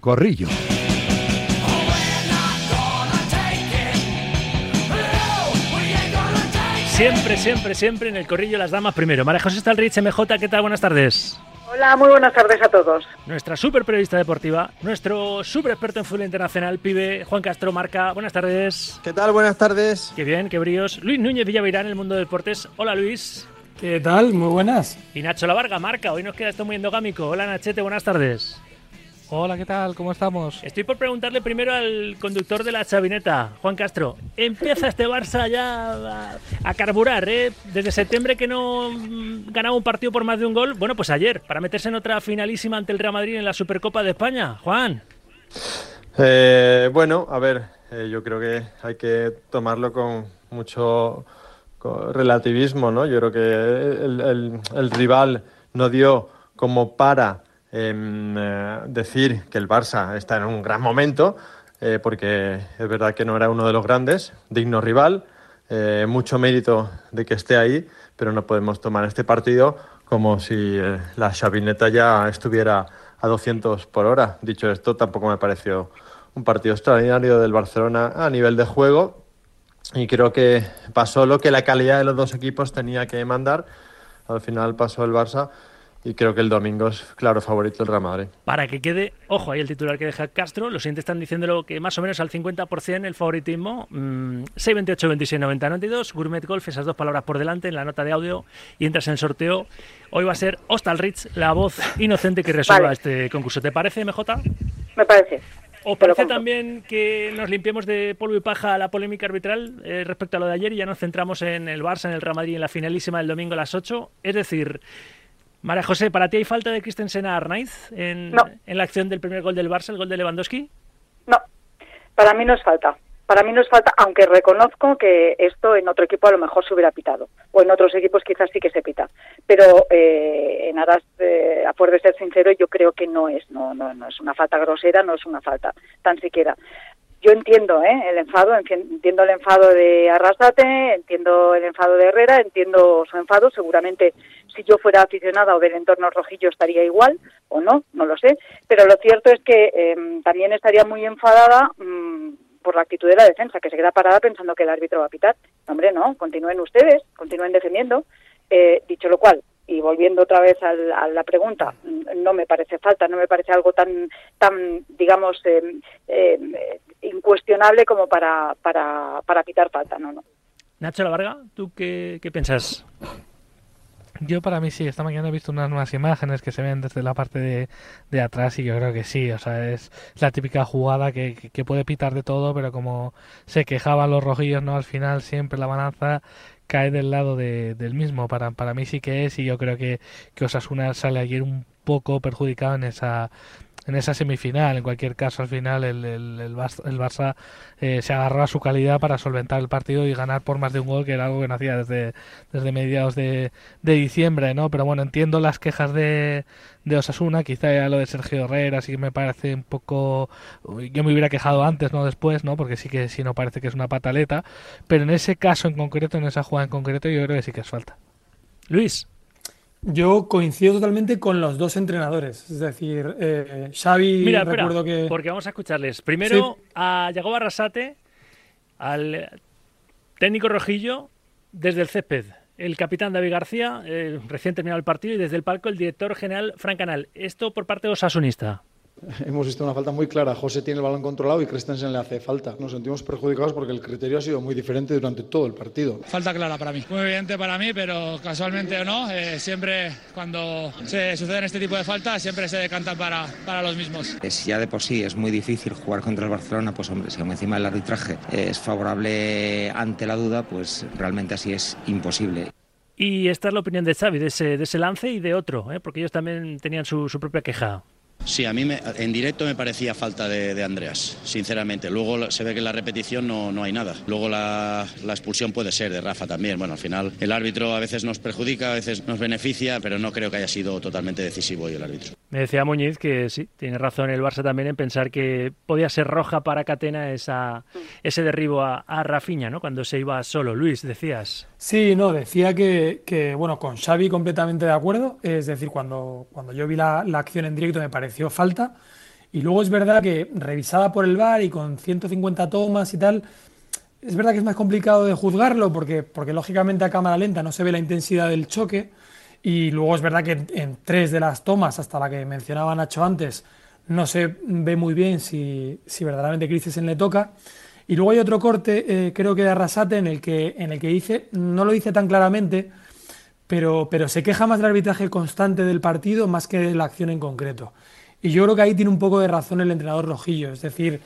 Corrillo. Siempre, siempre, siempre en el corrillo las damas primero. María José Stalrich, MJ, ¿qué tal? Buenas tardes. Hola, muy buenas tardes a todos. Nuestra super periodista deportiva, nuestro super experto en fútbol internacional, pibe Juan Castro Marca. Buenas tardes. ¿Qué tal? Buenas tardes. Qué bien, qué bríos. Luis Núñez Villavirán, en el mundo de deportes. Hola, Luis. ¿Qué tal? Muy buenas. Y Nacho La Varga, Marca. Hoy nos queda esto muy endogámico. Hola, Nachete, buenas tardes. Hola, ¿qué tal? ¿Cómo estamos? Estoy por preguntarle primero al conductor de la chavineta, Juan Castro. Empieza este Barça ya a, a carburar, ¿eh? Desde septiembre que no mm, ganaba un partido por más de un gol. Bueno, pues ayer, para meterse en otra finalísima ante el Real Madrid en la Supercopa de España. Juan. Eh, bueno, a ver, eh, yo creo que hay que tomarlo con mucho con relativismo, ¿no? Yo creo que el, el- el rival no dio como para eh, decir que el Barça está en un gran momento, eh, porque es verdad que no era uno de los grandes, digno rival, eh, mucho mérito de que esté ahí, pero no podemos tomar este partido como si eh, la chavineta ya estuviera a 200 por hora. Dicho esto, tampoco me pareció un partido extraordinario del Barcelona a nivel de juego y creo que pasó lo que la calidad de los dos equipos tenía que mandar. Al final pasó el Barça y creo que el domingo es claro favorito el Real Madrid. Para que quede, ojo, ahí el titular que deja Castro. Los siguientes están diciéndolo que más o menos al 50% el favoritismo. Mm, 628, 26, 90, 92. Gourmet Golf, esas dos palabras por delante en la nota de audio y entras en el sorteo. Hoy va a ser Hostal Rich, la voz inocente que resuelva Vale. este concurso. ¿Te parece, MJ? Me parece. ¿Os parece también que nos limpiemos de polvo y paja la polémica arbitral eh, respecto a lo de ayer y ya nos centramos en el Barça, en el Real Madrid, en la finalísima del domingo a las 8? Es decir, María José, ¿para ti hay falta de Christensen a Arnaiz en, No. en la acción del primer gol del Barça, el gol de Lewandowski? No, para mí no es falta. Para mí no es falta, aunque reconozco que esto en otro equipo a lo mejor se hubiera pitado. O en otros equipos quizás sí que se pita. Pero eh, en aras, eh, a fuer de ser sincero, yo creo que no es, no, no, no es una falta grosera, no es una falta tan siquiera. Yo entiendo ¿eh? el enfado, enti- entiendo el enfado de Arrasate, entiendo el enfado de Herrera, entiendo su enfado. Seguramente si yo fuera aficionada o del entorno rojillo estaría igual, o no, no lo sé. Pero lo cierto es que eh, también estaría muy enfadada mm, por la actitud de la defensa, que se queda parada pensando que el árbitro va a pitar. Hombre, no, continúen ustedes, continúen defendiendo. Eh, dicho lo cual, y volviendo otra vez al- a la pregunta, mm, no me parece falta, no me parece algo tan, tan digamos, eh, eh, incuestionable como para, para, para pitar falta, no, no. Nacho La Varga, ¿tú qué, qué piensas? Yo para mí sí, esta mañana he visto unas nuevas imágenes que se ven desde la parte de, de atrás y yo creo que sí, o sea, es la típica jugada que, que- puede pitar de todo, pero como se quejaban los rojillos, ¿no? Al final siempre la balanza cae del lado de- del mismo, para, para mí sí que es y yo creo que, que Osasuna sale ayer un poco perjudicado en esa en esa semifinal. En cualquier caso, al final el, el, el Barça, el Barça, eh, se agarró a su calidad para solventar el partido y ganar por más de un gol, que era algo que no hacía desde, desde mediados de, de diciembre, ¿no? Pero bueno, entiendo las quejas de, de Osasuna, quizá ya lo de Sergio Herrera sí que me parece un poco... Yo me hubiera quejado antes, no después, ¿no? Porque sí que sí no parece que es una pataleta, pero en ese caso en concreto, en esa jugada en concreto, yo creo que sí que es falta. Luis. Yo coincido totalmente con los dos entrenadores. Es decir, eh, Xavi, Mira, espera, recuerdo que. porque vamos a escucharles. Primero a Yagoba Arrasate, al técnico rojillo, desde el césped. El capitán David García, eh, recién terminado el partido, y desde el palco el director general Frank Canal. Esto por parte de Osasunista. Hemos visto una falta muy clara. José tiene el balón controlado y Christensen le hace falta. Nos sentimos perjudicados porque el criterio ha sido muy diferente durante todo el partido. Falta clara para mí. Muy evidente para mí, pero casualmente o no, eh, siempre cuando se suceden este tipo de faltas, siempre se decantan para, para los mismos. Si ya de por sí es muy difícil jugar contra el Barcelona, pues hombre, si aún encima el arbitraje es favorable ante la duda, pues realmente así es imposible. Y esta es la opinión de Xavi, de ese, de ese lance y de otro, ¿eh? porque ellos también tenían su, su propia queja. Sí, a mí me- en directo me parecía falta de, de Andreas, sinceramente. Luego se ve que en la repetición no, no hay nada. Luego la, la expulsión puede ser de Rafa también. Bueno, al final el árbitro a veces nos perjudica, a veces nos beneficia, pero no creo que haya sido totalmente decisivo hoy el árbitro. Me decía Muñiz que sí, tiene razón el Barça también en pensar que podía ser roja para Catena esa, ese derribo a, a ¿no? Cuando se iba solo. Luis, decías. Sí, no, decía que, que, bueno, con Xavi completamente de acuerdo. Es decir, cuando, cuando yo vi la, la acción en directo me pareció falta. Y luego es verdad que revisada por el VAR y con 150 tomas y tal, es verdad que es más complicado de juzgarlo porque, porque lógicamente a cámara lenta no se ve la intensidad del choque y luego es verdad que en, tres de las tomas, hasta la que mencionaba Nacho antes, no se ve muy bien si, si verdaderamente Christensen le toca. Y luego hay otro corte, eh, creo que de Arrasate, en el que, en el que dice, no lo dice tan claramente, pero, pero se queja más del arbitraje constante del partido más que de la acción en concreto. Y yo creo que ahí tiene un poco de razón el entrenador rojillo, es decir,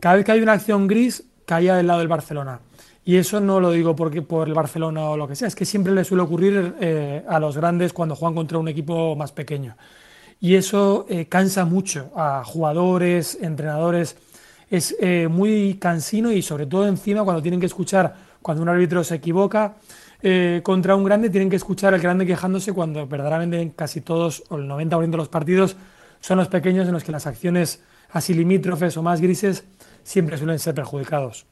cada vez que hay una acción gris, caía del lado del Barcelona. Y eso no lo digo porque por el Barcelona o lo que sea, es que siempre le suele ocurrir eh, a los grandes cuando juegan contra un equipo más pequeño. Y eso eh, cansa mucho a jugadores, entrenadores. Es eh, muy cansino y sobre todo encima cuando tienen que escuchar, cuando un árbitro se equivoca contra un grande, tienen que escuchar al grande quejándose cuando verdaderamente casi todos o el 90% de los partidos son los pequeños en los que las acciones así limítrofes o más grises siempre suelen ser perjudicados.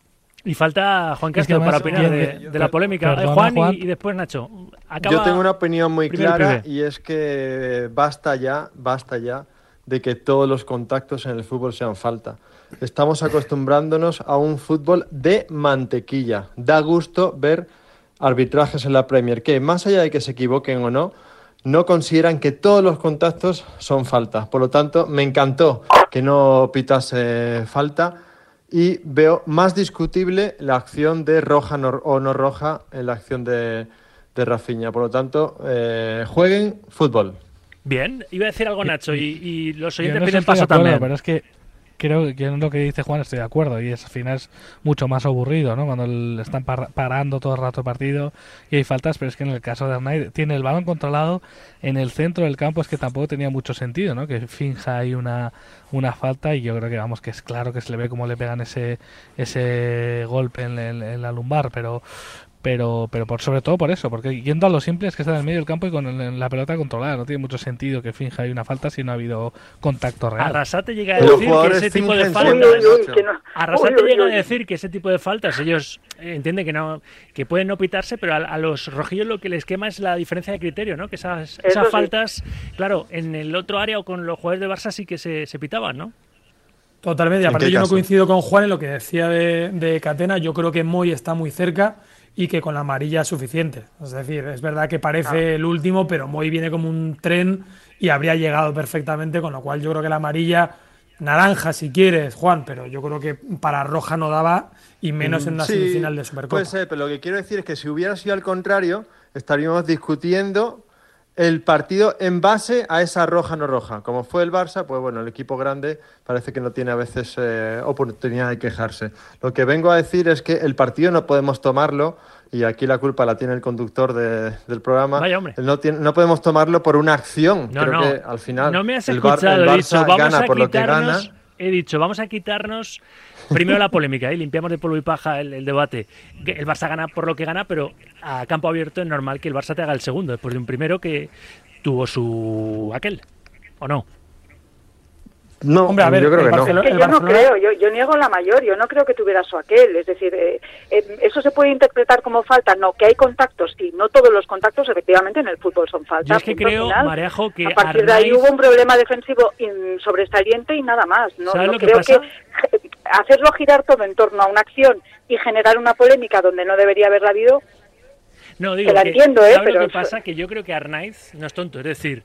Y falta Juan Castro para opinar de, la polémica. Eh, Juan, Y, después Nacho. Yo tengo una opinión muy clara y es que basta ya, basta ya de que todos los contactos en el fútbol sean falta. Estamos acostumbrándonos a un fútbol de mantequilla. Da gusto ver arbitrajes en la Premier que, más allá de que se equivoquen o no, no consideran que todos los contactos son falta. Por lo tanto, me encantó que no pitase falta y veo más discutible la acción de roja o no roja en la acción de, de Rafinha. Por lo tanto, eh, jueguen fútbol. Bien, iba a decir algo Nacho y, los oyentes piden paso también. Pero es que creo que en lo que dice Juan estoy de acuerdo y es al final es mucho más aburrido, ¿no? Cuando le están parando todo el rato el partido y hay faltas, pero es que en el caso de Arnaiz tiene el balón controlado en el centro del campo, es que tampoco tenía mucho sentido, ¿no? Que finja ahí una, una falta y yo creo que vamos que es claro que se le ve como le pegan ese ese golpe en la lumbar, pero pero pero por sobre todo por eso, porque yendo a lo simple es que está en el medio del campo y con la pelota controlada, no tiene mucho sentido que finja ahí una falta si no ha habido contacto real. Arrasate llega a decir que ese tipo de faltas Arrasate llega a decir que ese tipo de faltas ellos entienden que no que pueden no pitarse, pero a, los rojillos lo que les quema es la diferencia de criterio, ¿no? Que esas, esas faltas, claro, en el otro área o con los jugadores de Barça sí que se, se pitaban, ¿no? Totalmente, aparte yo no coincido con Juan en lo que decía de, de Catena, yo creo que Moy está muy cerca y que con la amarilla es suficiente. Es decir, es verdad que parece el último, pero Moy viene como un tren y habría llegado perfectamente, con lo cual yo creo que la amarilla, naranja si quieres, Juan, pero yo creo que para roja no daba y menos en una semifinal de Supercopa. Puede ser, pero lo que quiero decir es que si hubiera sido al contrario, estaríamos discutiendo el partido en base a esa roja no roja. Como fue el Barça, pues bueno, el equipo grande parece que no tiene a veces eh, oportunidad de quejarse. Lo que vengo a decir es que el partido no podemos tomarlo, y aquí la culpa la tiene el conductor del programa, No, no podemos tomarlo por una acción. No, Creo que al final no me has escuchado, el, Barça gana por lo que gana. He dicho, vamos a quitarnos Primero la polémica, ¿eh? limpiamos de polvo y paja el, debate. El Barça gana por lo que gana, pero a campo abierto es normal que el Barça te haga el segundo, después de un primero que tuvo su aquel, ¿o no? No, Hombre, a ver, yo creo que no. yo no creo, yo, niego la mayor, yo no creo que tuviera su aquel, es decir, eh, eh, eso se puede interpretar como falta, no, que hay contactos, y no todos los contactos efectivamente en el fútbol son faltas. Yo es que creo, Marejo, que a partir de ahí hubo un problema defensivo sobresaliente y nada más, no, no creo que hacerlo girar todo en torno a una acción y generar una polémica donde no debería haberla habido, no, digo, que entiendo, ¿eh? Pero lo que pasa? Que yo creo que Arnaiz no es tonto, es decir,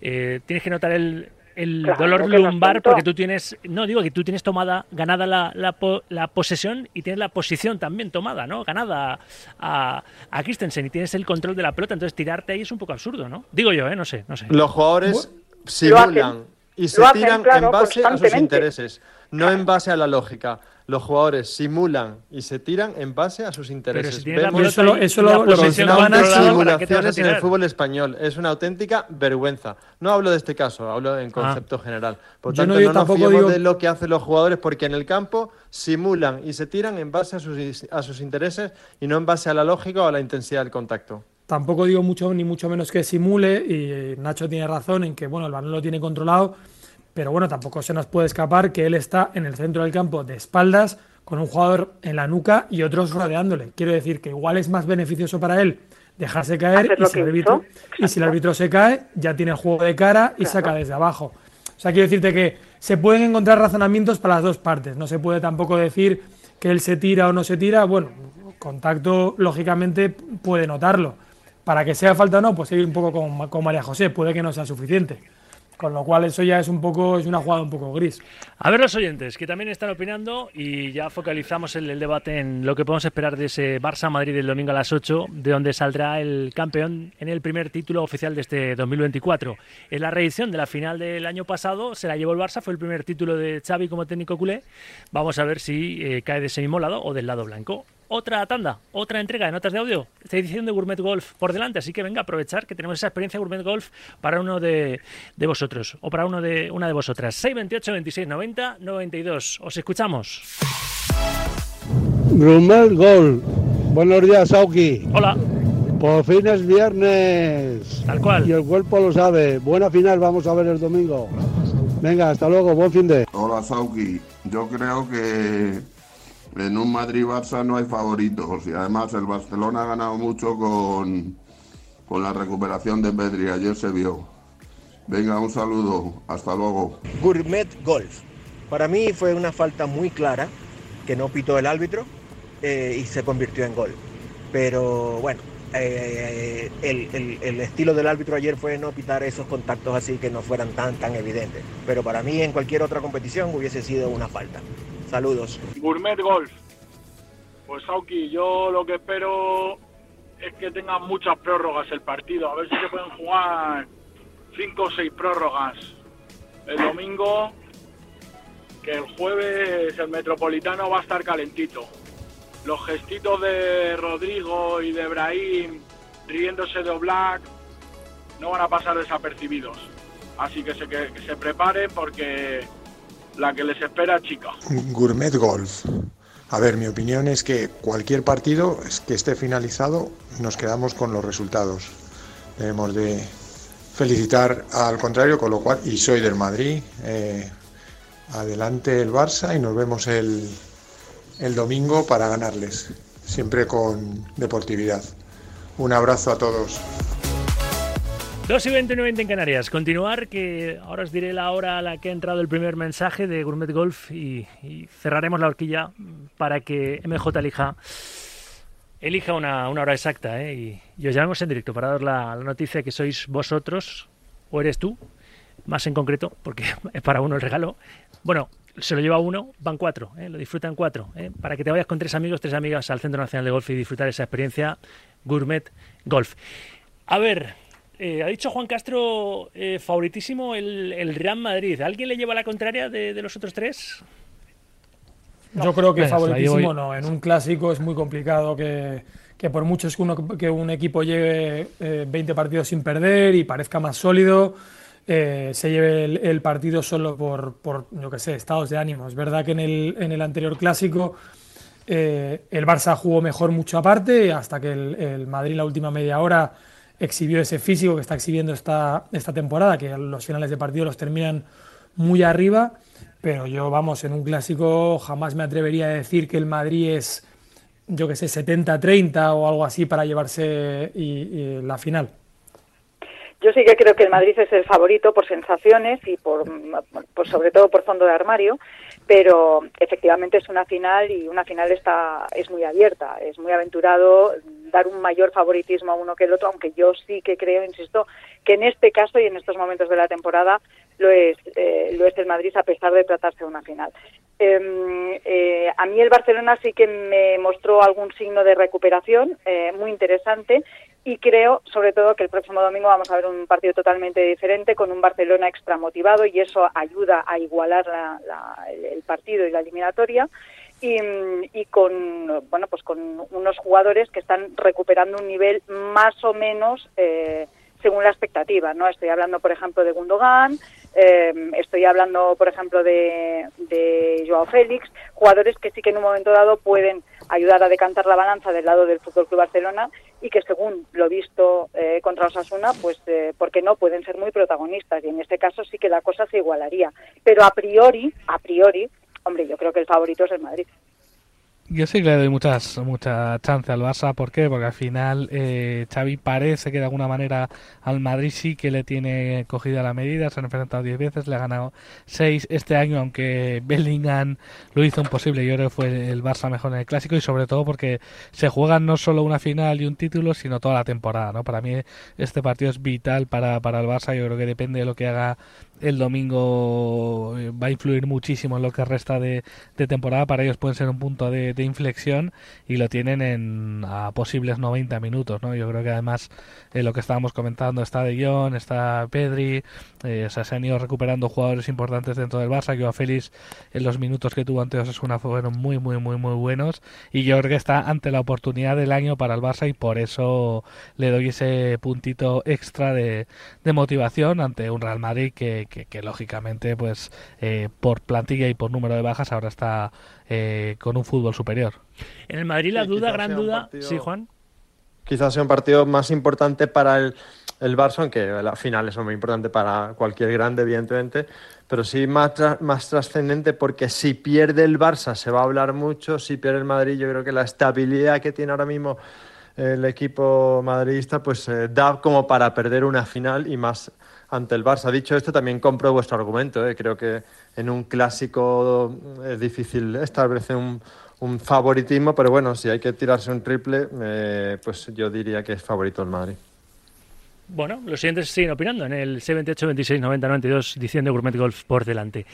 eh, tienes que notar el, el dolor lumbar porque tú tienes, no digo que tú tienes tomada, ganada la, la, posesión y tienes la posición también tomada, ¿no? Ganada a, a Christensen y tienes el control de la pelota, entonces tirarte ahí es un poco absurdo, ¿no? Digo yo, ¿eh? No sé, no sé. Los jugadores simulan y se tiran en base a sus intereses, no en base a la lógica los jugadores simulan y se tiran en base a sus intereses. Vemos eso lo, eso lo, simulaciones en el fútbol español. Es una auténtica vergüenza. No hablo de este caso, hablo en ah. concepto general. Por tanto, no, nos fiemos de lo que hacen los jugadores porque en el campo simulan y se tiran en base a sus, a sus intereses y no en base a la lógica o a la intensidad del contacto. Tampoco digo mucho ni mucho menos que simule y Nacho tiene razón en que bueno el balón lo tiene controlado pero bueno, tampoco se nos puede escapar que él está en el centro del campo de espaldas, con un jugador en la nuca y otros rodeándole. Quiero decir que igual es más beneficioso para él dejarse caer y si, el árbitro, y si, el árbitro, se cae, ya tiene el juego de cara y saca desde abajo. O sea, quiero decirte que se pueden encontrar razonamientos para las dos partes. No se puede tampoco decir que él se tira o no se tira. Bueno, contacto, lógicamente, puede notarlo. Para que sea falta o no, pues seguir un poco con, con María José, puede que no sea suficiente. Con lo cual eso ya es un poco, es una jugada un poco gris. A ver los oyentes que también están opinando y ya focalizamos el, debate en lo que podemos esperar de ese Barça Madrid el domingo a las 8, de donde saldrá el campeón en el primer título oficial de este 2024. En la reedición de la final del año pasado se la llevó el Barça, fue el primer título de Xavi como técnico culé. Vamos a ver si eh, cae de ese mismo lado o del lado blanco otra tanda, otra entrega de notas de audio, esta edición de Gourmet Golf por delante. Así que venga a aprovechar que tenemos esa experiencia Gourmet Golf para uno de, de vosotros o para uno de una de vosotras. 628 26 90 92. Os escuchamos. Gourmet Golf. Buenos días, Auki. Hola. Por fin es viernes. Tal cual. Y el cuerpo lo sabe. Buena final vamos a ver el domingo. Venga, hasta luego. Buen fin de. Hola, Sauki. Yo creo que en un Madrid-Barça no hay favoritos y además el Barcelona ha ganado mucho con, con la recuperación de Pedri, ayer se vio. Venga, un saludo, hasta luego. Gourmet Golf. Para mí fue una falta muy clara que no pitó el árbitro eh, y se convirtió en gol. Pero bueno, eh, el, el, el, estilo del árbitro ayer fue no pitar esos contactos así que no fueran tan, tan evidentes. Pero para mí en cualquier otra competición hubiese sido una falta. Saludos. Gourmet Golf. Pues Sauki, yo lo que espero es que tengan muchas prórrogas el partido. A ver si se pueden jugar cinco o seis prórrogas. El domingo, que el jueves el Metropolitano va a estar calentito. Los gestitos de Rodrigo y de Brahim riéndose de Oblak no van a pasar desapercibidos. Así que se, que, que se preparen porque la que les espera chica. Gourmet Golf. A ver, mi opinión es que cualquier partido que esté finalizado nos quedamos con los resultados. Debemos de felicitar al contrario, con lo cual, y soy del Madrid, eh, adelante el Barça y nos vemos el, el domingo para ganarles, siempre con deportividad. Un abrazo a todos. 2 y 29 en Canarias. Continuar, que ahora os diré la hora a la que ha entrado el primer mensaje de Gourmet Golf y, cerraremos la horquilla para que MJ elija, elija una, una hora exacta. ¿eh? Y, y, os llamemos en directo para dar la, la, noticia que sois vosotros o eres tú, más en concreto, porque es para uno el regalo. Bueno, se lo lleva uno, van cuatro, ¿eh? lo disfrutan cuatro. ¿eh? Para que te vayas con tres amigos, tres amigas al Centro Nacional de Golf y disfrutar esa experiencia Gourmet Golf. A ver, eh, ha dicho Juan Castro eh, favoritísimo el, el, Real Madrid. ¿Alguien le lleva la contraria de, de los otros tres? No. Yo creo que favoritísimo no. En un clásico es muy complicado que, que por mucho que, uno, que un equipo lleve eh, 20 partidos sin perder y parezca más sólido, eh, se lleve el, el, partido solo por, por, yo que sé, estados de ánimo. Es verdad que en el, en el anterior clásico eh, el Barça jugó mejor mucho aparte, hasta que el, el Madrid la última media hora exhibió ese físico que está exhibiendo esta, esta temporada, que los finales de partido los terminan muy arriba, pero yo, vamos, en un clásico jamás me atrevería a decir que el Madrid es, yo que sé, 70-30 o algo así para llevarse y, la final. Yo sí que creo que el Madrid es el favorito por sensaciones y por, por sobre todo por fondo de armario, pero efectivamente es una final y una final está es muy abierta, es muy aventurado dar un mayor favoritismo a uno que el otro, aunque yo sí que creo, insisto, que en este caso y en estos momentos de la temporada lo es eh, lo es el Madrid a pesar de tratarse de una final. Eh, eh, a mí el Barcelona sí que me mostró algún signo de recuperación eh, muy interesante y creo sobre todo que el próximo domingo vamos a ver un partido totalmente diferente con un Barcelona extra motivado y eso ayuda a igualar la, la, el partido y la eliminatoria y, y, con bueno pues con unos jugadores que están recuperando un nivel más o menos eh, según la expectativa no estoy hablando por ejemplo de Gundogan eh, estoy hablando por ejemplo de, de Joao Félix jugadores que sí que en un momento dado pueden ayudar a decantar la balanza del lado del Fútbol Club Barcelona y que según lo visto eh, contra Osasuna, pues eh, porque no pueden ser muy protagonistas y en este caso sí que la cosa se igualaría, pero a priori, a priori, hombre, yo creo que el favorito es el Madrid. Yo sí que le doy muchas mucha chance al Barça. ¿Por qué? Porque al final eh, Xavi parece que de alguna manera al Madrid sí que le tiene cogida la medida. Se han enfrentado 10 veces, le ha ganado 6 este año, aunque Bellingham lo hizo imposible. Yo creo que fue el Barça mejor en el clásico y sobre todo porque se juegan no solo una final y un título, sino toda la temporada. ¿no? Para mí este partido es vital para, para el Barça. Yo creo que depende de lo que haga el domingo eh, va a influir muchísimo en lo que resta de, temporada. Para ellos pueden ser un punto de, inflexión y lo tienen en a posibles 90 minutos. ¿no? Yo creo que además eh, lo que estábamos comentando está De Jong, está Pedri, eh, se han ido recuperando jugadores importantes dentro del Barça. Que a Félix en los minutos que tuvo ante Osasuna fueron muy, muy, muy, muy buenos. Y yo creo que está ante la oportunidad del año para el Barça y por eso le doy ese puntito extra de, motivación ante un Real Madrid que, que, lógicamente, pues eh, por plantilla y por número de bajas, ahora está eh, con un fútbol superior. En el Madrid la duda, gran duda, sí, Juan. Quizás sea un partido más importante para el, el Barça, aunque la final es muy importante para cualquier grande, evidentemente, pero sí más, más trascendente porque si pierde el Barça se va a hablar mucho, si pierde el Madrid yo creo que la estabilidad que tiene ahora mismo el equipo madridista pues eh, da como para perder una final y más ante el Barça. Dicho esto, también compro vuestro argumento. ¿eh? Creo que en un clásico es difícil establecer un, un favoritismo, pero bueno, si hay que tirarse un triple, eh, pues yo diría que es favorito el Madrid. Bueno, los siguientes siguen opinando en el 78, 26, 90, 92, diciendo Gourmet Golf por delante.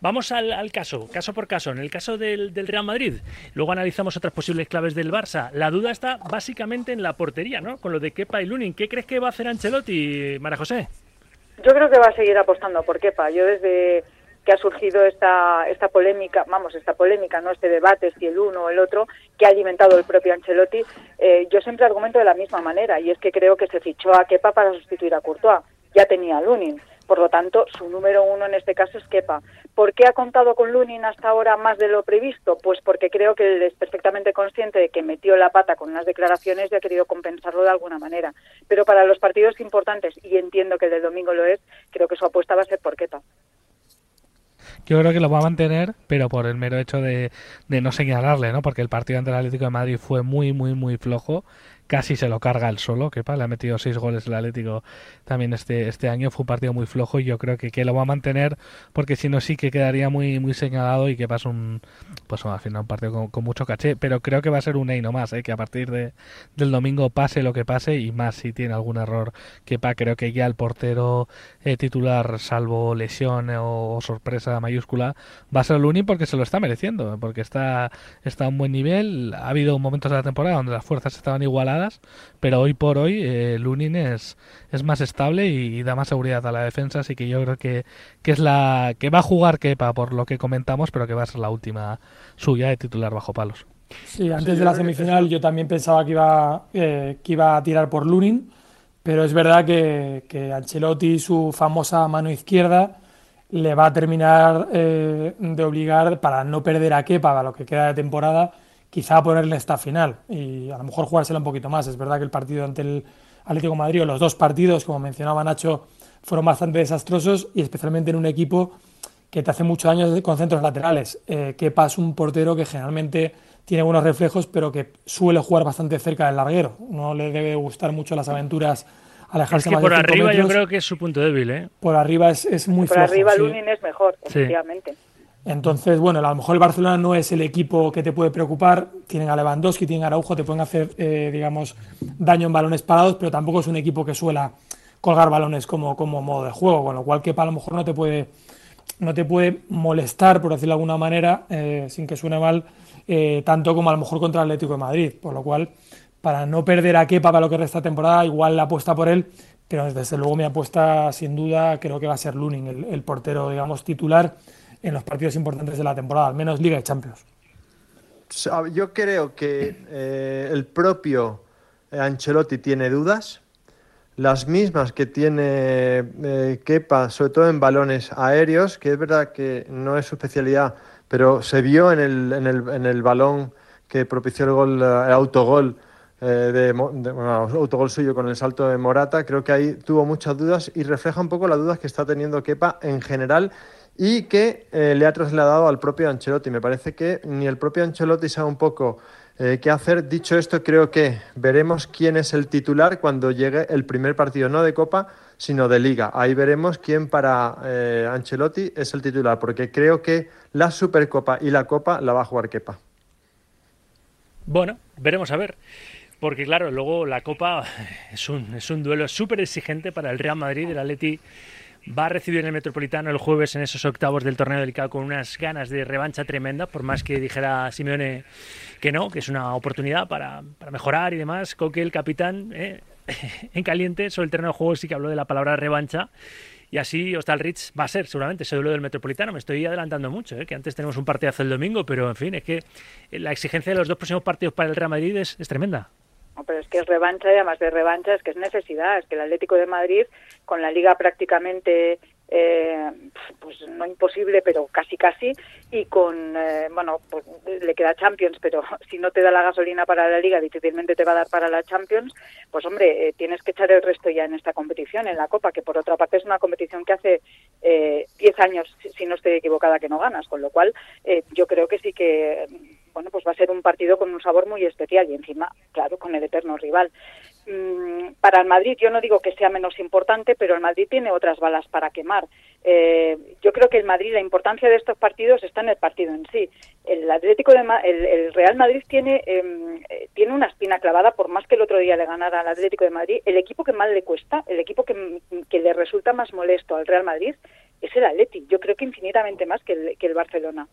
Vamos al, caso, caso por caso. En el caso del, del, Real Madrid, luego analizamos otras posibles claves del Barça. La duda está básicamente en la portería, ¿no? Con lo de Kepa y Lunin. ¿Qué crees que va a hacer Ancelotti, Mara José? Yo creo que va a seguir apostando por Kepa. Yo desde que ha surgido esta, esta polémica, vamos, esta polémica, no este debate, si el uno o el otro, que ha alimentado el propio Ancelotti, eh, yo siempre argumento de la misma manera, y es que creo que se fichó a Kepa para sustituir a Courtois. Ya tenía Lunin. Por lo tanto, su número uno en este caso es Kepa. ¿Por qué ha contado con Lunin hasta ahora más de lo previsto? Pues porque creo que él es perfectamente consciente de que metió la pata con unas declaraciones y ha querido compensarlo de alguna manera. Pero para los partidos importantes, y entiendo que el del domingo lo es, creo que su apuesta va a ser por Kepa. Yo creo que lo va a mantener, pero por el mero hecho de, de no señalarle, ¿no? Porque el partido ante el Atlético de Madrid fue muy, muy, muy flojo casi se lo carga el solo, que le ha metido seis goles el Atlético también este, este año, fue un partido muy flojo y yo creo que, que lo va a mantener porque si no sí que quedaría muy, muy señalado y que pasa un, pues al final un partido con, mucho caché, pero creo que va a ser un no más, ¿eh? que a partir de, del domingo pase lo que pase y más si tiene algún error que pa, creo que ya el portero eh, titular, salvo lesión o, sorpresa mayúscula, va a ser el único porque se lo está mereciendo, porque está, está a un buen nivel, ha habido momentos de la temporada donde las fuerzas estaban igualadas pero hoy por hoy eh, Lunin es, es más estable y, da más seguridad a la defensa, así que yo creo que, que es la que va a jugar Kepa por lo que comentamos, pero que va a ser la última suya de titular bajo palos. Sí, antes de la semifinal yo también pensaba que iba, eh, que iba a tirar por Lunin, pero es verdad que, que Ancelotti, su famosa mano izquierda, le va a terminar eh, de obligar para no perder a Kepa a lo que queda de temporada quizá ponerle esta final y a lo mejor jugársela un poquito más. Es verdad que el partido ante el Atlético Madrid, o los dos partidos, como mencionaba Nacho, fueron bastante desastrosos y especialmente en un equipo que te hace muchos años con centros laterales. Eh, que pasa un portero que generalmente tiene buenos reflejos, pero que suele jugar bastante cerca del larguero. No le debe gustar mucho las aventuras alejarse es que por arriba yo creo que es su punto débil, ¿eh? Por arriba es, es muy Por arriba Lunin es mejor, efectivamente. Entonces, bueno, a lo mejor el Barcelona no es el equipo que te puede preocupar. Tienen a Lewandowski, tienen a Araujo, te pueden hacer, eh, digamos, daño en balones parados, pero tampoco es un equipo que suela colgar balones como, como modo de juego, con lo cual que a lo mejor no te puede, no te puede molestar, por decirlo de alguna manera, eh, sin que suene mal, eh, tanto como a lo mejor contra el Atlético de Madrid. Por lo cual, para no perder a Kepa para lo que resta temporada, igual la apuesta por él, pero desde luego mi apuesta, sin duda, creo que va a ser Lunin, el, el portero, digamos, titular en los partidos importantes de la temporada, al menos Liga y Champions. Yo creo que eh, el propio Ancelotti tiene dudas, las mismas que tiene eh, Kepa, sobre todo en balones aéreos, que es verdad que no es su especialidad, pero se vio en el, en el, en el balón que propició el gol, el autogol eh, de, autogol suyo con el salto de Morata, creo que ahí tuvo muchas dudas y refleja un poco las dudas que está teniendo Kepa en general y que eh, le ha trasladado al propio Ancelotti. Me parece que ni el propio Ancelotti sabe un poco eh, qué hacer. Dicho esto, creo que veremos quién es el titular cuando llegue el primer partido, no de Copa, sino de Liga. Ahí veremos quién para eh, Ancelotti es el titular, porque creo que la Supercopa y la Copa la va a jugar Kepa. Bueno, veremos a ver. Porque claro, luego la Copa es un, es un duelo súper exigente para el Real Madrid, el Atleti va a recibir en el Metropolitano el jueves en esos octavos del torneo delicado con unas ganas de revancha tremenda, por más que dijera Simeone que no, que es una oportunidad para, para mejorar y demás. Coque, el capitán, eh, en caliente sobre el terreno de juego sí que habló de la palabra revancha. Y así Hostal Rich va a ser seguramente ese duelo del Metropolitano. Me estoy adelantando mucho, ¿eh? que antes tenemos un partidazo el domingo, pero en fin, es que la exigencia de los dos próximos partidos para el Real Madrid es tremenda. Pero es que es revancha y además de revancha es que es necesidad. Es que el Atlético de Madrid, con la liga prácticamente eh, pues no imposible, pero casi casi, y con, eh, bueno, pues le queda Champions, pero si no te da la gasolina para la Liga, difícilmente te va a dar para la Champions, pues hombre, eh, tienes que echar el resto ya en esta competición, en la Copa, que por otra parte es una competición que hace 10 años, si no estoy equivocada, que no ganas, con lo cual yo creo que sí que bueno, pues va a ser un partido con un sabor muy especial y encima, claro, con el eterno rival. Mm, para el Madrid, yo no digo que sea menos importante, pero el Madrid tiene otras balas para quemar. Eh, yo creo que el Madrid, la importancia de estos partidos está en el partido en sí. El Atlético de el, Real Madrid tiene em, eh, tiene una espina clavada, por más que el otro día le ganara al Atlético de Madrid. El equipo que más le cuesta, el equipo que, que le resulta más molesto al Real Madrid es el Atleti. Yo creo que infinitamente más que el, que el Barcelona.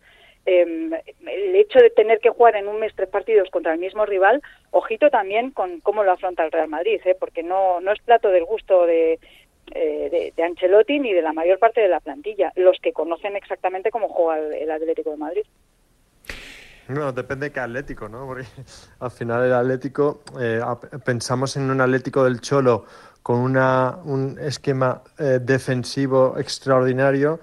Eh, el hecho de tener que jugar en un mes tres partidos contra el mismo rival, ojito también con cómo lo afronta el Real Madrid, ¿eh? porque no, no es plato del gusto de, eh, de, Ancelotti ni de la mayor parte de la plantilla, los que conocen exactamente cómo juega el, Atlético de Madrid. No, depende de qué Atlético, ¿no? Porque al final el Atlético, eh, pensamos en un Atlético del Cholo con una, un esquema eh, defensivo extraordinario,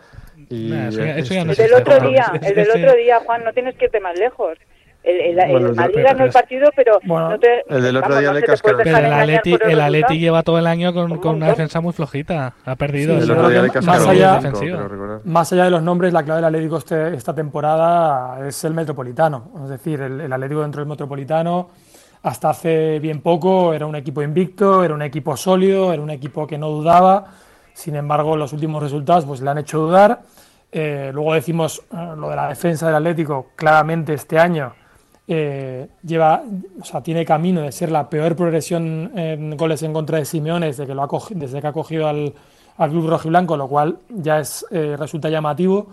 y el del otro día, el del otro día, Juan, no tienes que irte más lejos. El, el, Madrid ganó el partido, pero no te, el del otro día le cascaron. Pero el Atleti, el Atleti lleva todo el año con, con una defensa muy flojita. Ha perdido. más, allá, más allá de los nombres, la clave del Atlético este, esta temporada es el Metropolitano. Es decir, el, el Atlético dentro del Metropolitano hasta hace bien poco era un equipo invicto, era un equipo sólido, era un equipo que no dudaba. Sin embargo, los últimos resultados pues, le han hecho dudar. Eh, luego decimos eh, lo de la defensa del Atlético, claramente este año eh, lleva, o sea, tiene camino de ser la peor progresión en goles en contra de Simeone desde que, ha desde que ha cogido al, al club rojiblanco, lo cual ya es, resulta llamativo.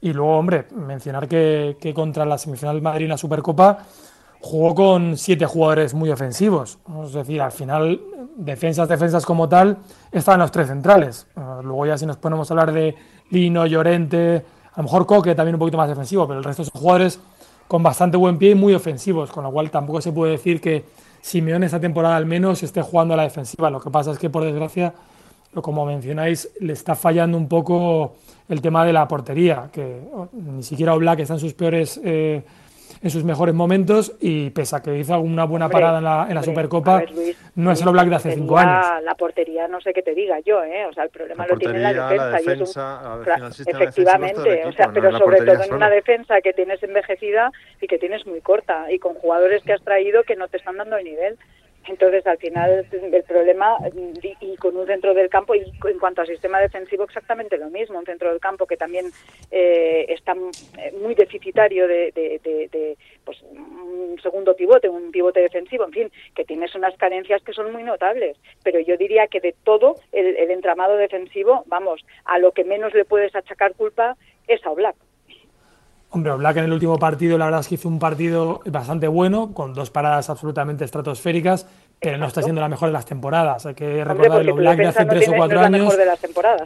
Y luego, hombre, mencionar que, que contra la semifinal Madrid en la Supercopa jugó con siete jugadores muy ofensivos. Es decir, al final, defensas, defensas como tal, están los tres centrales. luego ya si nos ponemos a hablar de Lino, Llorente, a lo mejor Coque también un poquito más defensivo, pero el resto son jugadores con bastante buen pie y muy ofensivos, con lo cual tampoco se puede decir que Simeone esta temporada al menos esté jugando a la defensiva. Lo que pasa es que, por desgracia, como mencionáis, le está fallando un poco el tema de la portería, que ni siquiera Oblak está en sus peores... Eh, en sus mejores momentos y pese a que hizo una buena parada en la, en la Supercopa, no es el Black de hace cinco años. La portería, no sé qué te diga yo, ¿eh? o sea, el problema lo tiene la defensa. efectivamente, o sea, pero sobre todo en una defensa que tienes envejecida y que tienes muy corta y con jugadores que has traído que no te están dando el nivel. Entonces, al final, el problema, y con un centro del campo, y en cuanto al sistema defensivo, exactamente lo mismo. Un centro del campo que también eh, está muy deficitario de, pues, un segundo pivote, un pivote defensivo, en fin, que tienes unas carencias que son muy notables. Pero yo diría que de todo el, el entramado defensivo, vamos, a lo que menos le puedes achacar culpa es a Oblak. Hombre, Black en el último partido, la verdad es que hizo un partido bastante bueno, con dos paradas absolutamente estratosféricas, pero no está siendo la mejor de las temporadas. Hay que recordar el Black de hace tres o cuatro años.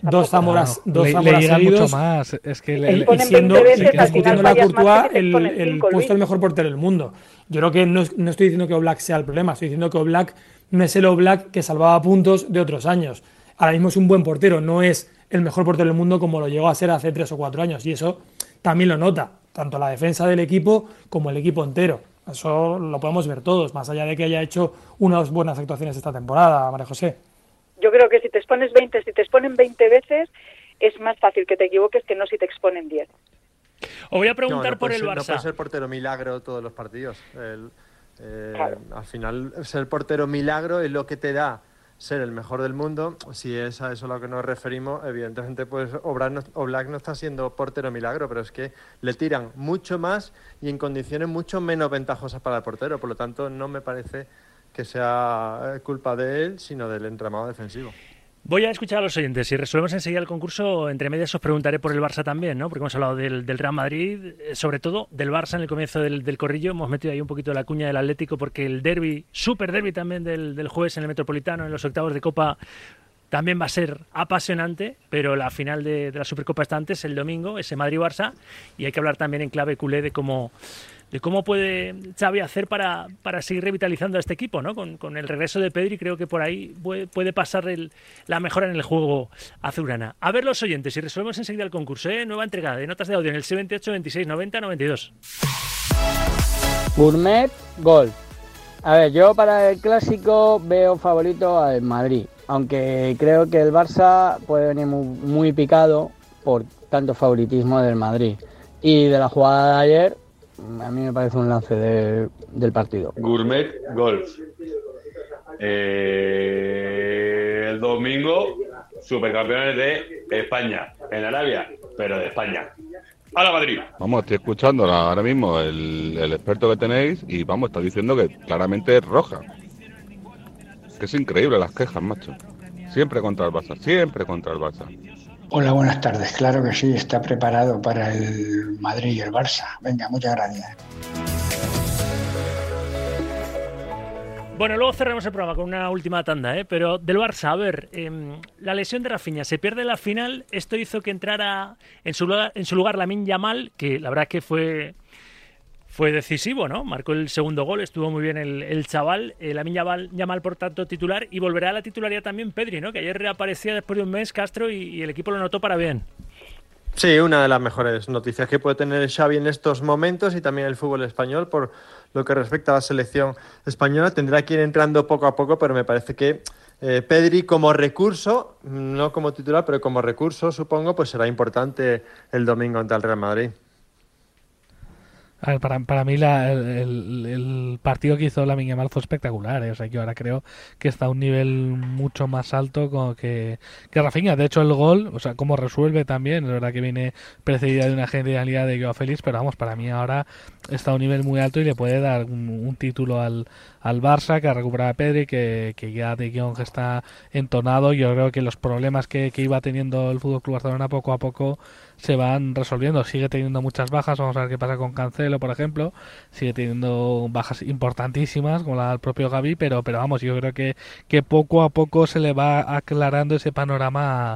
dos Zamoras, dos Zamoras seguidos. mucho más. Es que le, y siendo, discutiendo la Courtois el, el puesto del mejor portero del mundo. Yo creo que no, no estoy diciendo que Oblak sea el problema, estoy diciendo que Oblak no es el Oblak que salvaba puntos de otros años. Ahora mismo es un buen portero, no es el mejor portero del mundo como lo llegó a ser hace tres o cuatro años. Y eso también lo nota, tanto la defensa del equipo como el equipo entero. Eso lo podemos ver todos, más allá de que haya hecho unas buenas actuaciones esta temporada, María José. Yo creo que si te expones 20, si te exponen 20 veces, es más fácil que te equivoques que no si te exponen 10. Os voy a preguntar por el ser, Barça. No puede ser portero milagro todos los partidos. Eh, al final, ser portero milagro es lo que te da ser el mejor del mundo. Si es a eso a lo que nos referimos, evidentemente, pues Oblak no, está siendo portero milagro, pero es que le tiran mucho más y en condiciones mucho menos ventajosas para el portero. Por lo tanto, no me parece que sea culpa de él, sino del entramado defensivo. Voy a escuchar a los oyentes. Si resolvemos enseguida el concurso, entre medias os preguntaré por el Barça también, ¿no? Porque hemos hablado del, Real Madrid, eh, sobre todo del Barça en el comienzo del, corrillo. Hemos metido ahí un poquito la cuña del Atlético porque el derby, super derby también del, jueves en el Metropolitano, en los octavos de Copa, también va a ser apasionante, pero la final de, de la Supercopa está antes, el domingo, ese Madrid-Barça, y hay que hablar también en clave culé de cómo de cómo puede Xavi hacer para, para seguir revitalizando a este equipo, ¿no? Con, el regreso de Pedri creo que por ahí puede, pasar la mejora en el juego azulgrana. A ver los oyentes, y resolvemos enseguida el concurso, ¿eh? Nueva entregada de notas de audio en el 78 26 90 92. Gourmet Gol. A ver, yo para el clásico veo favorito al Madrid, aunque creo que el Barça puede venir muy picado por tanto favoritismo del Madrid. Y de la jugada de ayer, a mí me parece un lance del partido. Gourmet Golf. Eh, el domingo, supercampeones de España, en Arabia, pero de España. A la Madrid. Vamos, estoy escuchando ahora mismo el, el experto que tenéis y vamos, está diciendo que claramente es roja. Que es increíble las quejas, macho. Siempre contra el Barça, siempre contra el Barça. Hola, buenas tardes. Claro que sí, está preparado para el Madrid y el Barça. Venga, muchas gracias. Bueno, luego cerramos el programa con una última tanda, ¿eh? pero del Barça, a ver, em, la lesión de Rafinha, se pierde la final, esto hizo que entrara en su lugar, en su lugar Lamin Yamal, que la verdad que fue fue decisivo, ¿no? Marcó el segundo gol, estuvo muy bien el, chaval, el Lamin Yamal, por tanto titular y volverá a la titularidad también Pedri, ¿no? Que ayer reaparecía después de un mes Castro y, el equipo lo notó para bien. Sí, una de las mejores noticias que puede tener Xavi en estos momentos y también el fútbol español por lo que respecta a la selección española. Tendrá que ir entrando poco a poco, pero me parece que eh, Pedri como recurso, no como titular, pero como recurso, supongo, pues será importante el domingo ante el Real Madrid. A ver, para, para mí la, el, partido que hizo la Mal fue espectacular. ¿eh? O sea, yo ahora creo que está a un nivel mucho más alto como que, que Rafinha. De hecho, el gol, o sea, cómo resuelve también. Es verdad que viene precedida de una genialidad de Joao Félix, pero vamos, para mí ahora está a un nivel muy alto y le puede dar un, título al, al Barça, que ha recuperado a Pedri, que, que ya de Jong está entonado. Yo creo que los problemas que, que iba teniendo el Fútbol Club Barcelona poco a poco se van resolviendo. Sigue teniendo muchas bajas, vamos a ver qué pasa con Cancelo, por ejemplo. Sigue teniendo bajas importantísimas, como la del propio Gaby, pero, pero vamos, yo creo que, que poco a poco se le va aclarando ese panorama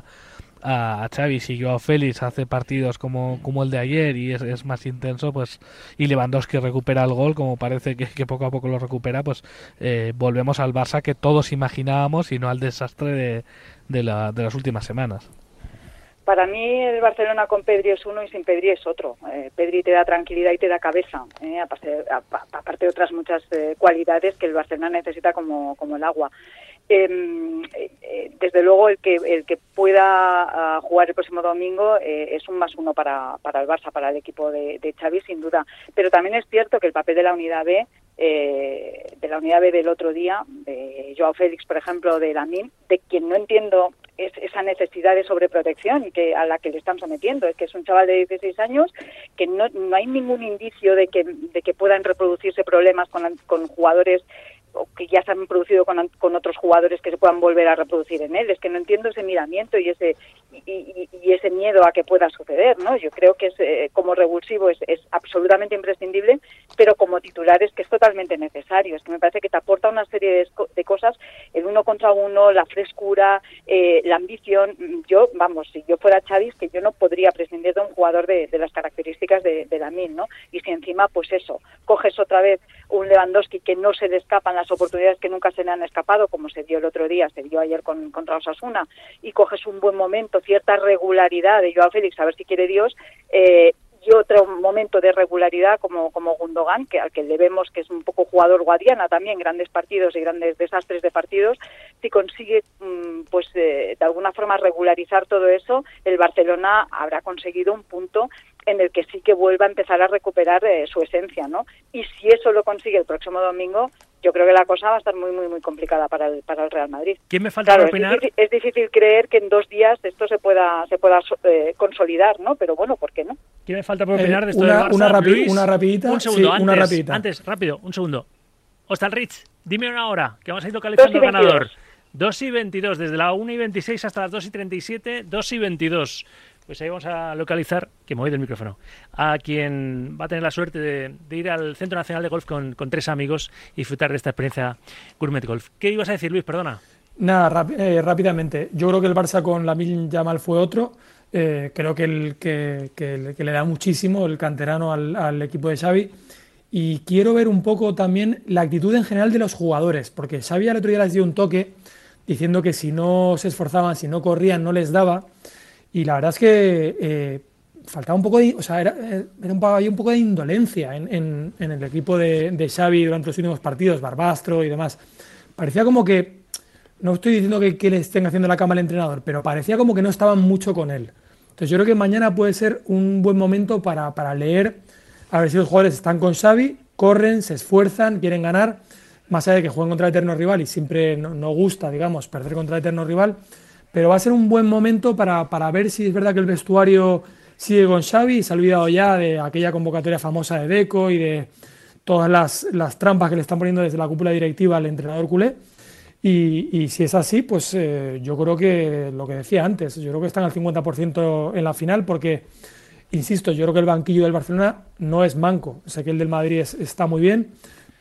a, a Xavi. Si Joao Félix hace partidos como, como el de ayer y es, más intenso, pues y Lewandowski recupera el gol, como parece que, poco a poco lo recupera, pues eh, volvemos al Barça que todos imaginábamos y no al desastre de, de, la, de las últimas semanas. Para mí el Barcelona con Pedri es uno y sin Pedri es otro. Eh, Pedri te da tranquilidad y te da cabeza, eh, aparte, de otras muchas eh, cualidades que el Barcelona necesita como, como el agua. Em, desde luego el que el que pueda ah, jugar el próximo domingo es un más uno para, para el Barça, para el equipo de, de Xavi sin duda. Pero también es cierto que el papel de la unidad B de la unidad B del otro día, de Joao Félix, por ejemplo, de Lamin, de quien no entiendo es esa necesidad de sobreprotección que a la que le están sometiendo. Es que es un chaval de 16 años que no, no hay ningún indicio de que, de que puedan reproducirse problemas con, con jugadores o que ya se han producido con, con, otros jugadores que se puedan volver a reproducir en él. Es que no entiendo ese miramiento y ese y, ese miedo a que pueda suceder, ¿no? Yo creo que es, eh, como revulsivo es, es, absolutamente imprescindible, pero como titular es que es totalmente necesario. Es que me parece que te aporta una serie de, de cosas, el uno contra uno, la frescura, eh, la ambición. Yo, vamos, si yo fuera Chavis, que yo no podría prescindir de un jugador de, de las características de, de Lamin, ¿no? Y si encima, pues eso, coges otra vez un Lewandowski que no se le escapan las oportunidades que nunca se le han escapado, como se dio el otro día, se dio ayer con, contra Osasuna, y coges un buen momento, cierta regularidad de Joao Félix, a ver si quiere Dios, eh, y otro momento de regularidad como, como Gundogan, que al que le vemos que es un poco jugador guadiana también, grandes partidos y grandes desastres de partidos, si consigue mm, pues eh, de alguna forma regularizar todo eso, el Barcelona habrá conseguido un punto en el que sí que vuelva a empezar a recuperar eh, su esencia, ¿no? Y si eso lo consigue el próximo domingo, yo creo que la cosa va a estar muy, muy, muy complicada para el, para el Real Madrid. ¿Quién me falta Claro, es opinar? difícil, es difícil creer que en dos días esto se pueda, se pueda eh, consolidar, ¿no? Pero bueno, ¿por qué no? ¿Quién me falta por Eh, opinar de esto una- del Barça? una rapi- Luis, una rapidita, Un segundo, sí, antes, una rapidita. antes, rápido, un segundo. Hostal Rich, dime una hora, que vamos a ir localizando Dos y el ganador. 22. 2 y 22, desde la 1 y 26 hasta las 2 y 37, 2 y 22. Pues ahí vamos a localizar, que me voy del micrófono, a quien va a tener la suerte de, de ir al Centro Nacional de Golf con, con tres amigos y disfrutar de esta experiencia Gourmet Golf. ¿Qué ibas a decir, Luis? Perdona. Nada, eh, rápidamente. Yo creo que el Barça con Lamine Yamal fue otro. Eh, creo que, el, que, que que le da muchísimo el canterano al, al equipo de Xavi. Y quiero ver un poco también la actitud en general de los jugadores, porque Xavi al otro día les dio un toque diciendo que si no se esforzaban, si no corrían, no les daba. Y la verdad es que eh, faltaba un poco de, o sea, era, eh, era un, había un poco de indolencia en, en- en el equipo de, de Xavi durante los últimos partidos, Barbastro y demás. Parecía como que, no estoy diciendo que, que le estén haciendo la cama al entrenador, pero parecía como que no estaban mucho con él. Entonces yo creo que mañana puede ser un buen momento para, para leer, a ver si los jugadores están con Xavi, corren, se esfuerzan, quieren ganar, más allá de que jueguen contra el eterno rival y siempre no, no gusta, digamos, perder contra el eterno rival, pero va a ser un buen momento para, para ver si es verdad que el vestuario sigue con Xavi y se ha olvidado ya de aquella convocatoria famosa de Deco y de todas las, las trampas que le están poniendo desde la cúpula directiva al entrenador culé. Y, y si es así, pues eh, yo creo que lo que decía antes, yo creo que están al 50% en la final porque, insisto, yo creo que el banquillo del Barcelona no es manco. Sé que el del Madrid es- está muy bien,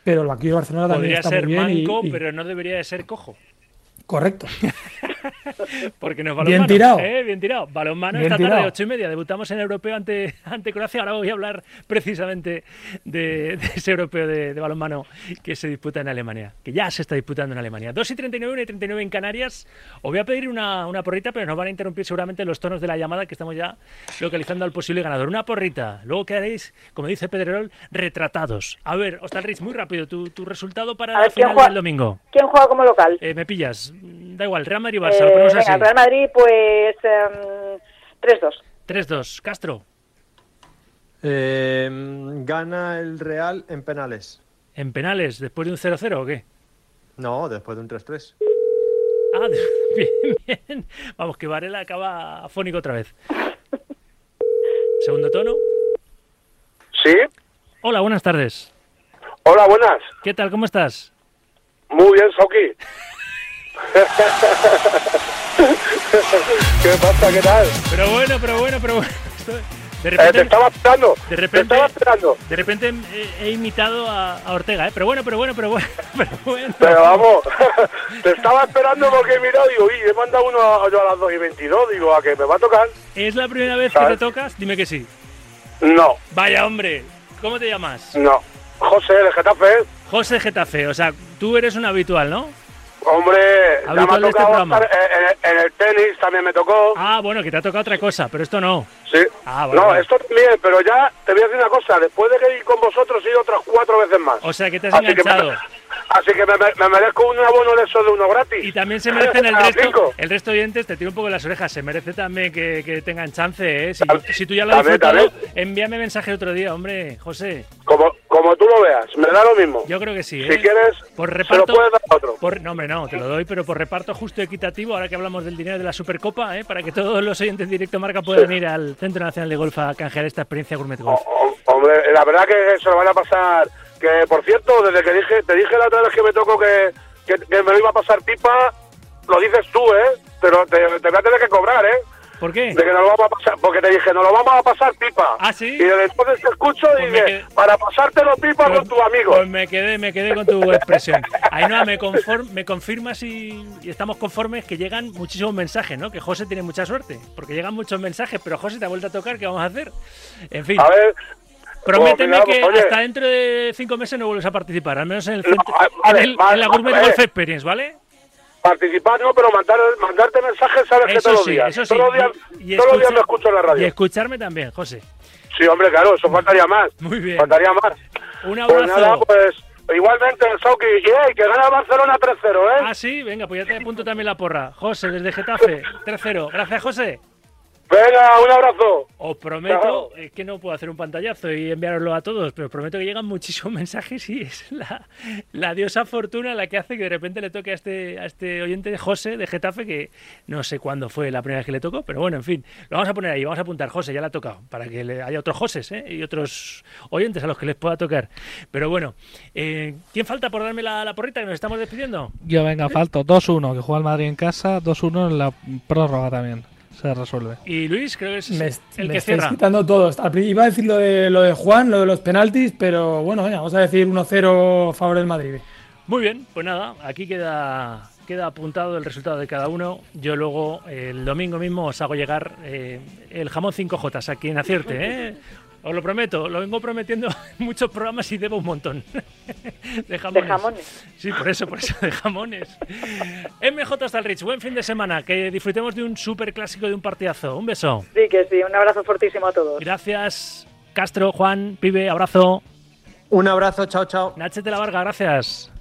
pero el banquillo del Barcelona también Podría está ser muy bien. y- manco, y- pero no debería de ser cojo. Correcto. Porque no es Bien balonmano. tirado. ¿eh? Bien tirado. Balonmano Bien esta tarde, tirado. ocho y media. Debutamos en europeo ante, ante Croacia. Ahora voy a hablar precisamente de, de ese europeo de, de balonmano que se disputa en Alemania. Que ya se está disputando en Alemania. 2 y 39, 1 y 39 en Canarias. Os voy a pedir una, una porrita, pero nos van a interrumpir seguramente los tonos de la llamada que estamos ya localizando al posible ganador. Una porrita. Luego quedaréis, como dice Pedrerol, retratados. A ver, Ostalrich, muy rápido. Tu, tu resultado para A la ver, ¿quién final juega- del domingo. ¿Quién juega como local? Eh, me pillas. Da igual, Real Madrid Barça, lo ponemos venga, así. Real Madrid, pues em, 3-2. 3-2. Castro. Eh, gana el Real en penales. ¿En penales? ¿Después de un 0-0 o qué? No, después de un 3-3. Ah, bien, bien. Vamos, que Varela acaba afónico otra vez. Segundo tono. Sí. Hola, buenas tardes. Hola, buenas. ¿Qué tal? ¿Cómo estás? Muy bien, Soki. ¿Qué pasa? ¿Qué tal? Pero bueno, pero bueno, pero bueno. De Eh, repente, te estaba esperando. de Te repente, estaba esperando. de repente he, he imitado a, a Ortega, ¿eh? Pero bueno, pero bueno, pero bueno, pero bueno. Pero vamos, te estaba esperando porque he mirado y digo, uy, he mandado uno a, yo a las 2 y 22. Digo, ¿a que me va a tocar? ¿Es la primera vez que te tocas? Dime que sí. No, Vaya, hombre. ¿Cómo te llamas? no. José, de Getafe. José Getafe. O sea, tú eres un habitual, ¿no? Hombre, ya me ha este tocado programa. estar en, el tenis, también me tocó. Ah, bueno, que te ha tocado otra cosa, pero esto no. Sí. Ah, no, vale. esto también, pero ya te voy a decir una cosa. Después de que ir con vosotros he ido otras cuatro veces más. O sea, que te has Así que me- enganchado. Así que me, me- me merezco un abono de eso de uno gratis. Y también se merecen el A resto, el resto de oyentes, te tiro un poco las orejas, se merece también que, que tengan chance, ¿eh? Si, si tú ya lo has disfrutado, envíame mensaje otro día, hombre, José. Como, como tú lo veas, me da lo mismo. Yo creo que sí, Si ¿eh? quieres, por se lo reparto, puedes dar a otro. por- no, hombre, no, te lo doy, pero por reparto justo y equitativo, ahora que hablamos del dinero de la Supercopa, ¿eh? para que todos los oyentes de Directo Marca puedan ir al Centro Nacional de Golf a canjear esta experiencia Gourmet Golf. Hombre, la verdad que se lo van a pasar. Que por cierto, desde que dije, te dije la otra vez que me tocó que, que, que me lo iba a pasar pipa, lo dices tú, ¿eh? Pero te, te voy a tener que cobrar, ¿eh? ¿Por qué? De que nos lo vamos a pasar, porque te dije, nos lo vamos a pasar pipa. ¿Ah, sí? Y entonces te escucho y Pues dije, para pasártelo pipa con tu amigo. Pues me quedé, me quedé con tu expresión. Ainhoa, me, conform- me confirmas y, y estamos conformes que llegan muchísimos mensajes, ¿no? Que José tiene mucha suerte, porque llegan muchos mensajes, pero José te ha vuelto a tocar, ¿qué vamos a hacer? En fin. A ver. Prométeme pues que oye. hasta dentro de cinco meses no vuelves a participar, al menos en, el centro- vale, en, el- vale, en la Gourmet vale. Golf Experience, ¿vale? Participar no, pero mandar, mandarte mensajes sabes que todos los sí, días. eso sí. Todos los días, Y- y todos los días escucha- me escucho en la radio. Y escucharme también, José. Sí, hombre, claro, eso faltaría más. Muy bien. Faltaría más. Un Pues abrazo. nada, pues igualmente, Sauki. Y hey, que gana el Barcelona 3-0, ¿eh? Ah, sí, venga, pues ya te apunto también la porra. José, desde Getafe, 3-0. Gracias, José. Venga, un abrazo. Os prometo, Chao. es que no puedo hacer un pantallazo y enviároslo a todos, pero os prometo que llegan muchísimos mensajes y es la, la diosa fortuna la que hace que de repente le toque a este, a este oyente José de Getafe, que no sé cuándo fue la primera vez que le tocó, pero bueno, en fin, lo vamos a poner ahí, vamos a apuntar, José, ya le ha tocado, para que le- haya otros Joses ¿eh? y otros oyentes a los que les pueda tocar. Pero bueno, eh, ¿quién falta por darme la, la porrita que nos estamos despidiendo? Yo, venga, falto 2-1, que juega el Madrid en casa, 2-1 en la prórroga también. Se resuelve. Y Luis, creo que es Me, el me que cierra. quitando todos. Iba a decir lo de, lo de Juan, lo de los penaltis, pero bueno, venga, vamos a decir 1-0 a favor del Madrid. Muy bien, pues nada, aquí queda, queda apuntado el resultado de cada uno. Yo luego el domingo mismo os hago llegar eh, el jamón 5J a quien acierte, ¿eh? Os lo prometo, lo vengo prometiendo en muchos programas y debo un montón. De jamones. De jamones. Sí, por eso, por eso, de jamones. MJ hasta el Rich, buen fin de semana, que disfrutemos de un super clásico, de un partidazo. Un beso. Sí, que sí. Un abrazo fortísimo a todos. Gracias, Castro, Juan, Pibe, abrazo. Un abrazo, chao, chao. Nachete La Varga, gracias.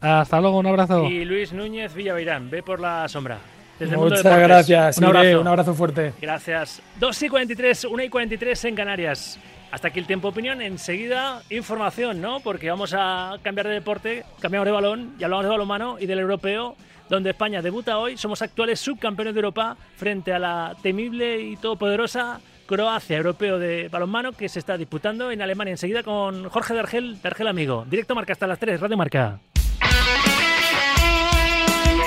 Hasta luego, un abrazo. Y Luis Núñez Villaveirán, ve por la sombra. Desde el mundo Muchas gracias. Un Iré, abrazo. un abrazo fuerte. Gracias. 2 y 43, 1 y 43 en Canarias. Hasta aquí el tiempo opinión. Enseguida, información, ¿no? Porque vamos a cambiar de deporte, cambiamos de balón, ya hablamos de balonmano y del europeo, donde España debuta hoy. Somos actuales subcampeones de Europa frente a la temible y todopoderosa Croacia, europeo de balonmano, que se está disputando en Alemania. Enseguida con Jorge de Argel, de Argel Amigo. Directo Marca hasta las 3, Radio Marca.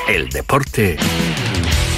El deporte